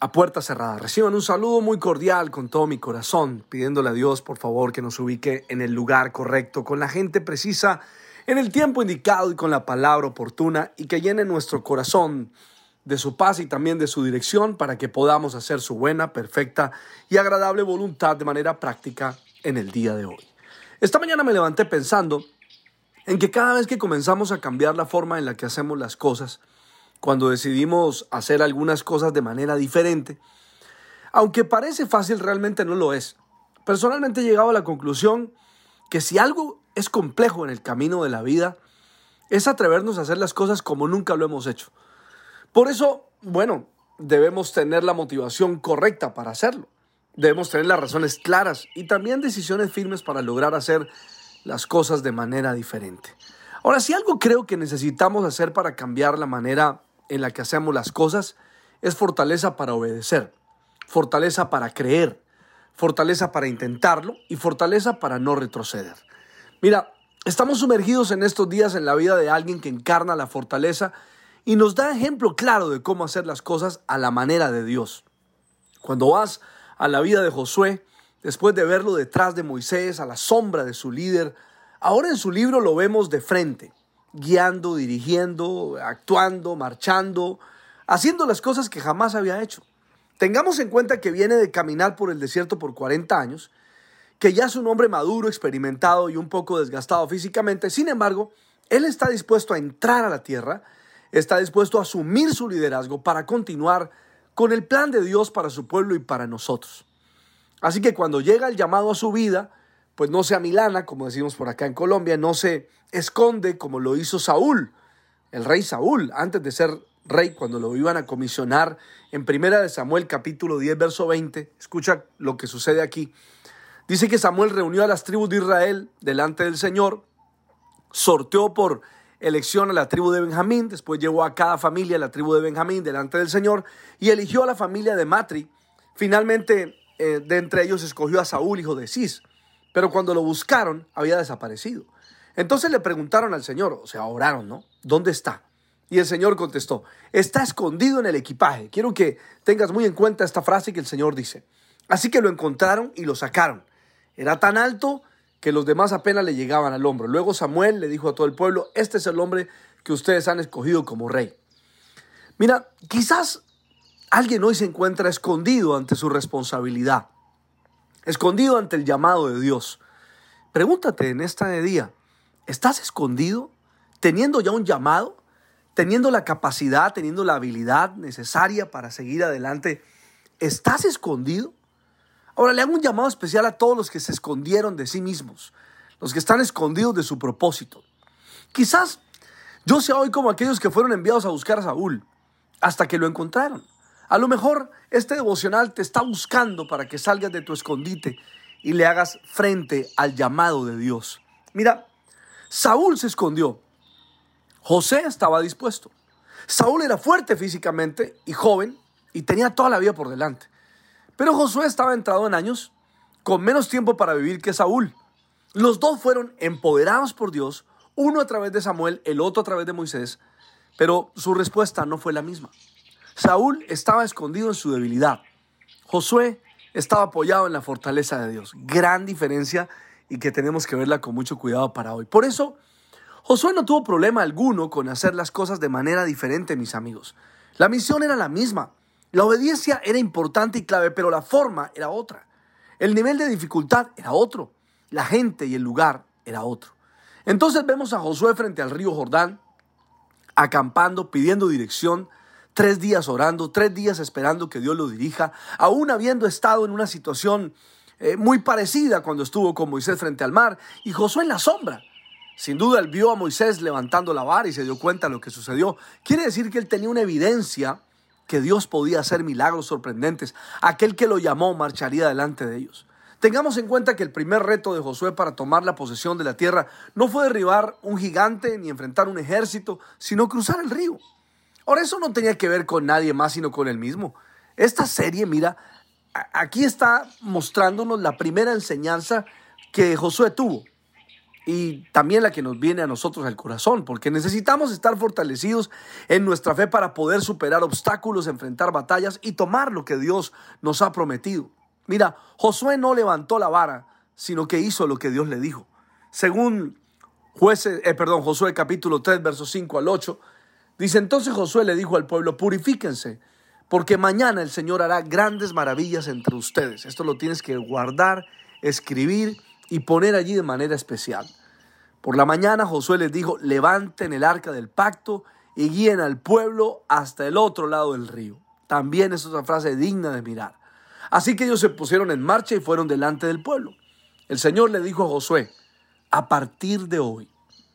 a puerta cerrada. Reciban un saludo muy cordial con todo mi corazón, pidiéndole a Dios, por favor, que nos ubique en el lugar correcto, con la gente precisa, en el tiempo indicado y con la palabra oportuna, y que llene nuestro corazón de su paz y también de su dirección para que podamos hacer su buena, perfecta y agradable voluntad de manera práctica en el día de hoy. Esta mañana me levanté pensando en que cada vez que comenzamos a cambiar la forma en la que hacemos las cosas, cuando decidimos hacer algunas cosas de manera diferente. Aunque parece fácil, realmente no lo es. Personalmente he llegado a la conclusión que si algo es complejo en el camino de la vida, es atrevernos a hacer las cosas como nunca lo hemos hecho. Por eso, bueno, debemos tener la motivación correcta para hacerlo. Debemos tener las razones claras y también decisiones firmes para lograr hacer las cosas de manera diferente. Ahora, si algo creo que necesitamos hacer para cambiar la manera en la que hacemos las cosas es fortaleza para obedecer, fortaleza para creer, fortaleza para intentarlo y fortaleza para no retroceder. Mira, estamos sumergidos en estos días en la vida de alguien que encarna la fortaleza y nos da ejemplo claro de cómo hacer las cosas a la manera de Dios. Cuando vas a la vida de Josué, después de verlo detrás de Moisés, a la sombra de su líder, ahora en su libro lo vemos de frente guiando, dirigiendo, actuando, marchando, haciendo las cosas que jamás había hecho. Tengamos en cuenta que viene de caminar por el desierto por 40 años, que ya es un hombre maduro, experimentado y un poco desgastado físicamente. Sin embargo, él está dispuesto a entrar a la tierra, está dispuesto a asumir su liderazgo para continuar con el plan de Dios para su pueblo y para nosotros. Así que cuando llega el llamado a su vida, pues no se amilana, como decimos por acá en Colombia, no se esconde como lo hizo Saúl, el rey Saúl, antes de ser rey, cuando lo iban a comisionar en Primera de Samuel capítulo 10, verso 20. Escucha lo que sucede aquí. Dice que Samuel reunió a las tribus de Israel delante del Señor, sorteó por elección a la tribu de Benjamín, después llevó a cada familia a la tribu de Benjamín delante del Señor y eligió a la familia de Matri. Finalmente, eh, de entre ellos escogió a Saúl, hijo de Cis. Pero cuando lo buscaron, había desaparecido. Entonces le preguntaron al Señor, o sea, oraron, ¿no? ¿Dónde está? Y el Señor contestó, está escondido en el equipaje. Quiero que tengas muy en cuenta esta frase que el Señor dice. Así que lo encontraron y lo sacaron. Era tan alto que los demás apenas le llegaban al hombro. Luego Samuel le dijo a todo el pueblo, este es el hombre que ustedes han escogido como rey. Mira, quizás alguien hoy se encuentra escondido ante su responsabilidad escondido ante el llamado de Dios. Pregúntate en esta día, ¿estás escondido teniendo ya un llamado? ¿Teniendo la capacidad, teniendo la habilidad necesaria para seguir adelante? ¿Estás escondido? Ahora le hago un llamado especial a todos los que se escondieron de sí mismos, los que están escondidos de su propósito. Quizás yo sea hoy como aquellos que fueron enviados a buscar a Saúl hasta que lo encontraron. A lo mejor este devocional te está buscando para que salgas de tu escondite y le hagas frente al llamado de Dios. Mira, Saúl se escondió. José estaba dispuesto. Saúl era fuerte físicamente y joven y tenía toda la vida por delante. Pero Josué estaba entrado en años con menos tiempo para vivir que Saúl. Los dos fueron empoderados por Dios, uno a través de Samuel, el otro a través de Moisés, pero su respuesta no fue la misma. Saúl estaba escondido en su debilidad. Josué estaba apoyado en la fortaleza de Dios. Gran diferencia y que tenemos que verla con mucho cuidado para hoy. Por eso, Josué no tuvo problema alguno con hacer las cosas de manera diferente, mis amigos. La misión era la misma. La obediencia era importante y clave, pero la forma era otra. El nivel de dificultad era otro. La gente y el lugar era otro. Entonces vemos a Josué frente al río Jordán, acampando, pidiendo dirección, tres días orando, tres días esperando que Dios lo dirija, aún habiendo estado en una situación eh, muy parecida cuando estuvo con Moisés frente al mar y Josué en la sombra. Sin duda él vio a Moisés levantando la vara y se dio cuenta de lo que sucedió. Quiere decir que él tenía una evidencia que Dios podía hacer milagros sorprendentes. Aquel que lo llamó marcharía delante de ellos. Tengamos en cuenta que el primer reto de Josué para tomar la posesión de la tierra no fue derribar un gigante ni enfrentar un ejército, sino cruzar el río. Ahora eso no tenía que ver con nadie más, sino con él mismo. Esta serie, mira, aquí está mostrándonos la primera enseñanza que Josué tuvo y también la que nos viene a nosotros al corazón, porque necesitamos estar fortalecidos en nuestra fe para poder superar obstáculos, enfrentar batallas y tomar lo que Dios nos ha prometido. Mira, Josué no levantó la vara, sino que hizo lo que Dios le dijo. Según jueces, eh, perdón, Josué capítulo 3, versos 5 al 8, dice entonces Josué le dijo al pueblo, purifíquense, porque mañana el Señor hará grandes maravillas entre ustedes. Esto lo tienes que guardar, escribir y poner allí de manera especial. Por la mañana Josué les dijo, levanten el arca del pacto y guíen al pueblo hasta el otro lado del río. También es otra frase digna de mirar. Así que ellos se pusieron en marcha y fueron delante del pueblo. El Señor le dijo a Josué, a partir de hoy,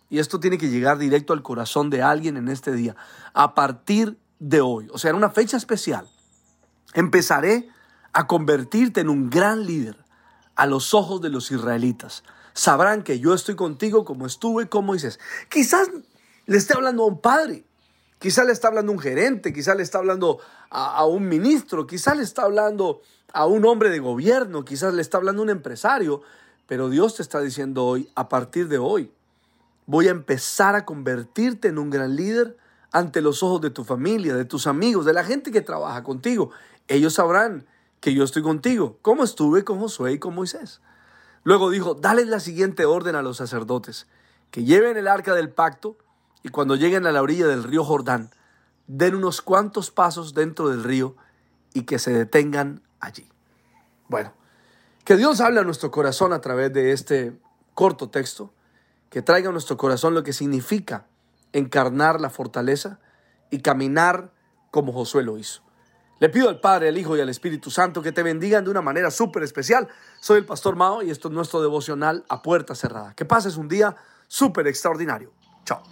y esto tiene que llegar directo al corazón de alguien en este día, a partir de hoy, o sea, en una fecha especial, empezaré a convertirte en un gran líder a los ojos de los israelitas. Sabrán que yo estoy contigo como estuve como dices. Quizás le esté hablando a un padre, quizás le está hablando a un gerente, quizás le está hablando a, a, un ministro, quizás le está hablando a un hombre de gobierno, quizás le está hablando a un empresario, pero Dios te está diciendo hoy, a partir de hoy, voy a empezar a convertirte en un gran líder ante los ojos de tu familia, de tus amigos, de la gente que trabaja contigo. Ellos sabrán que yo estoy contigo, como estuve con Josué y con Moisés. Luego dijo, dale la siguiente orden a los sacerdotes, que lleven el arca del pacto y cuando lleguen a la orilla del río Jordán, den unos cuantos pasos dentro del río y que se detengan allí. Bueno, que Dios hable a nuestro corazón a través de este corto texto, que traiga a nuestro corazón lo que significa encarnar la fortaleza y caminar como Josué lo hizo. Le pido al Padre, al Hijo y al Espíritu Santo que te bendigan de una manera súper especial. Soy el Pastor Mao y esto es nuestro devocional a puerta cerrada. Que pases un día súper extraordinario. Chao.